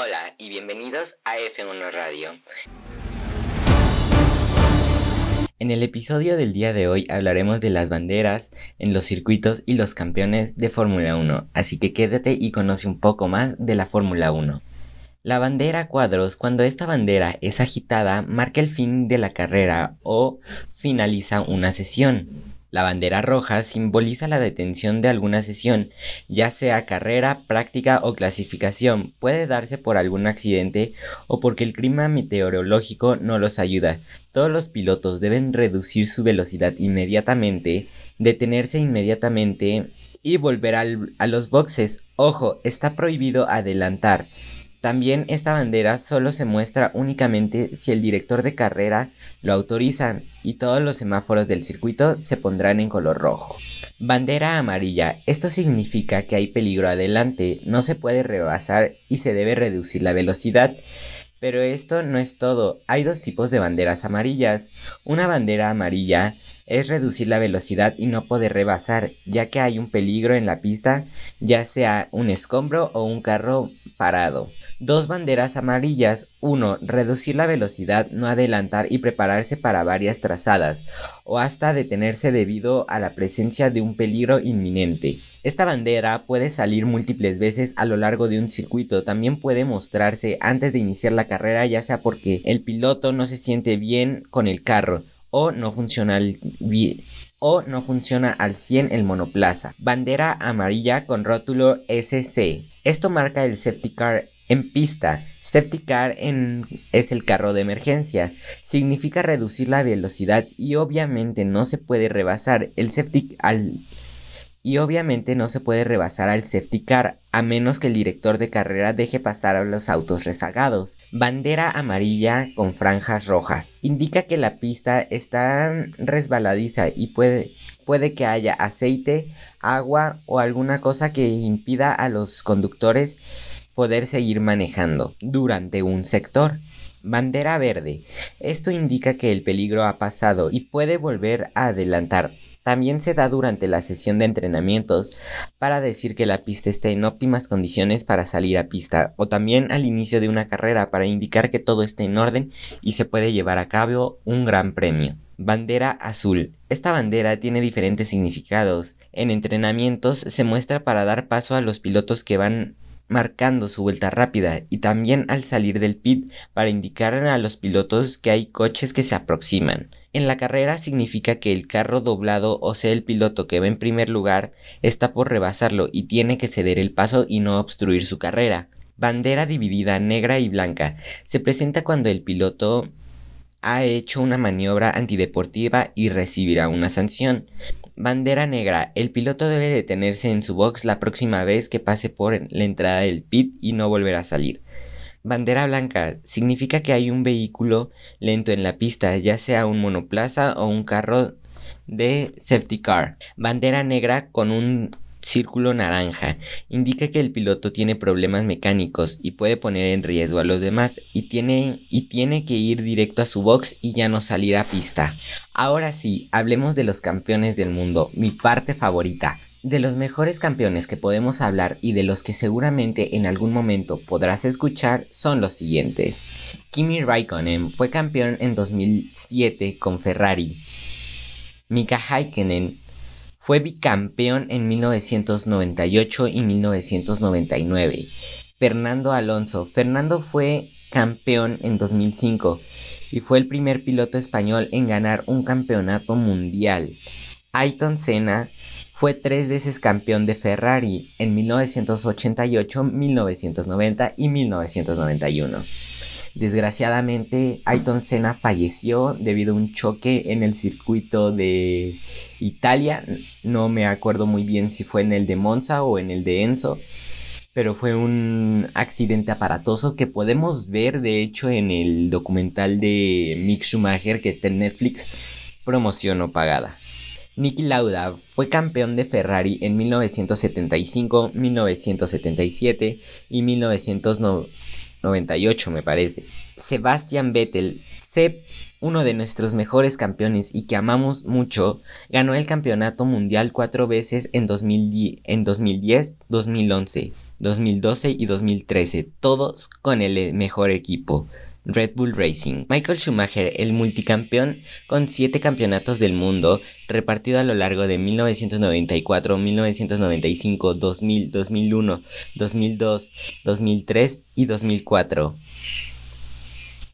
Hola y bienvenidos a F1 Radio. En el episodio del día de hoy hablaremos de las banderas en los circuitos y los campeones de Fórmula 1, así que quédate y conoce un poco más de la Fórmula 1. La bandera cuadros, cuando esta bandera es agitada, marca el fin de la carrera o finaliza una sesión. La bandera roja simboliza la detención de alguna sesión, ya sea carrera, práctica o clasificación. Puede darse por algún accidente o porque el clima meteorológico no los ayuda. Todos los pilotos deben reducir su velocidad inmediatamente, detenerse inmediatamente y volver a los boxes. Ojo, está prohibido adelantar. También esta bandera solo se muestra únicamente si el director de carrera lo autoriza y todos los semáforos del circuito se pondrán en color rojo. Bandera amarilla. Esto significa que hay peligro adelante, no se puede rebasar y se debe reducir la velocidad. Pero esto no es todo, hay dos tipos de banderas amarillas. Una bandera amarilla es reducir la velocidad y no poder rebasar, ya que hay un peligro en la pista, ya sea un escombro o un carro parado. Dos banderas amarillas. 1. Reducir la velocidad, no adelantar y prepararse para varias trazadas, o hasta detenerse debido a la presencia de un peligro inminente. Esta bandera puede salir múltiples veces a lo largo de un circuito, también puede mostrarse antes de iniciar la carrera, ya sea porque el piloto no se siente bien con el carro, o no funciona bien o no funciona al 100 el monoplaza. Bandera amarilla con rótulo SC. Esto marca el safety car en pista. Safety car es el carro de emergencia. Significa reducir la velocidad y obviamente no se puede rebasar el safety al y obviamente no se puede rebasar al safety car a menos que el director de carrera deje pasar a los autos rezagados. Bandera amarilla con franjas rojas. Indica que la pista está resbaladiza y puede, puede que haya aceite, agua o alguna cosa que impida a los conductores poder seguir manejando durante un sector. Bandera verde. Esto indica que el peligro ha pasado y puede volver a adelantar también se da durante la sesión de entrenamientos para decir que la pista está en óptimas condiciones para salir a pista o también al inicio de una carrera para indicar que todo está en orden y se puede llevar a cabo un gran premio. Bandera azul. Esta bandera tiene diferentes significados. En entrenamientos se muestra para dar paso a los pilotos que van marcando su vuelta rápida y también al salir del pit para indicar a los pilotos que hay coches que se aproximan. En la carrera significa que el carro doblado, o sea el piloto que va en primer lugar, está por rebasarlo y tiene que ceder el paso y no obstruir su carrera. Bandera dividida negra y blanca. Se presenta cuando el piloto ha hecho una maniobra antideportiva y recibirá una sanción. Bandera negra. El piloto debe detenerse en su box la próxima vez que pase por la entrada del pit y no volverá a salir. Bandera blanca significa que hay un vehículo lento en la pista, ya sea un monoplaza o un carro de safety car. Bandera negra con un círculo naranja indica que el piloto tiene problemas mecánicos y puede poner en riesgo a los demás y tiene, y tiene que ir directo a su box y ya no salir a pista. Ahora sí, hablemos de los campeones del mundo, mi parte favorita. De los mejores campeones que podemos hablar y de los que seguramente en algún momento podrás escuchar son los siguientes. Kimi Raikkonen fue campeón en 2007 con Ferrari. Mika Häkkinen fue bicampeón en 1998 y 1999. Fernando Alonso. Fernando fue campeón en 2005 y fue el primer piloto español en ganar un campeonato mundial. Ayton Senna fue tres veces campeón de Ferrari en 1988, 1990 y 1991. Desgraciadamente, Ayton Senna falleció debido a un choque en el circuito de Italia. No me acuerdo muy bien si fue en el de Monza o en el de Enzo, pero fue un accidente aparatoso que podemos ver de hecho en el documental de Mick Schumacher que está en Netflix, promoción no pagada. Niki Lauda fue campeón de Ferrari en 1975, 1977 y 1998 me parece. Sebastian Vettel, uno de nuestros mejores campeones y que amamos mucho, ganó el campeonato mundial cuatro veces en, en 2010, 2011 2012 y 2013, todos con el mejor equipo. Red Bull Racing. Michael Schumacher, el multicampeón con 7 campeonatos del mundo, repartido a lo largo de 1994, 1995, 2000, 2001, 2002, 2003 y 2004.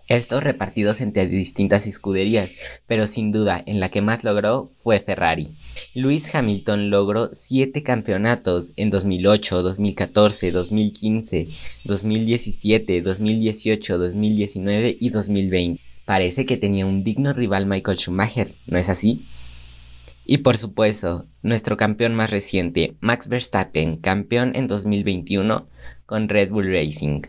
Estos repartidos entre distintas escuderías, pero sin duda en la que más logró fue Ferrari. Lewis Hamilton logró 7 campeonatos en 2008, 2014, 2015, 2017, 2018, 2019 y 2020. Parece que tenía un digno rival Michael Schumacher, ¿no es así? Y por supuesto, nuestro campeón más reciente, Max Verstappen, campeón en 2021 con Red Bull Racing.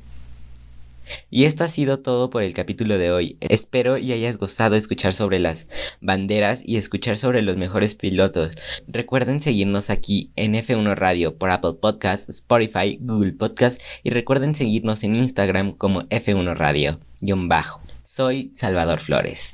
Y esto ha sido todo por el capítulo de hoy. Espero y hayas gustado escuchar sobre las banderas y escuchar sobre los mejores pilotos. Recuerden seguirnos aquí en F1 Radio por Apple Podcasts, Spotify, Google Podcasts y recuerden seguirnos en Instagram como F1 Radio. bajo. Soy Salvador Flores.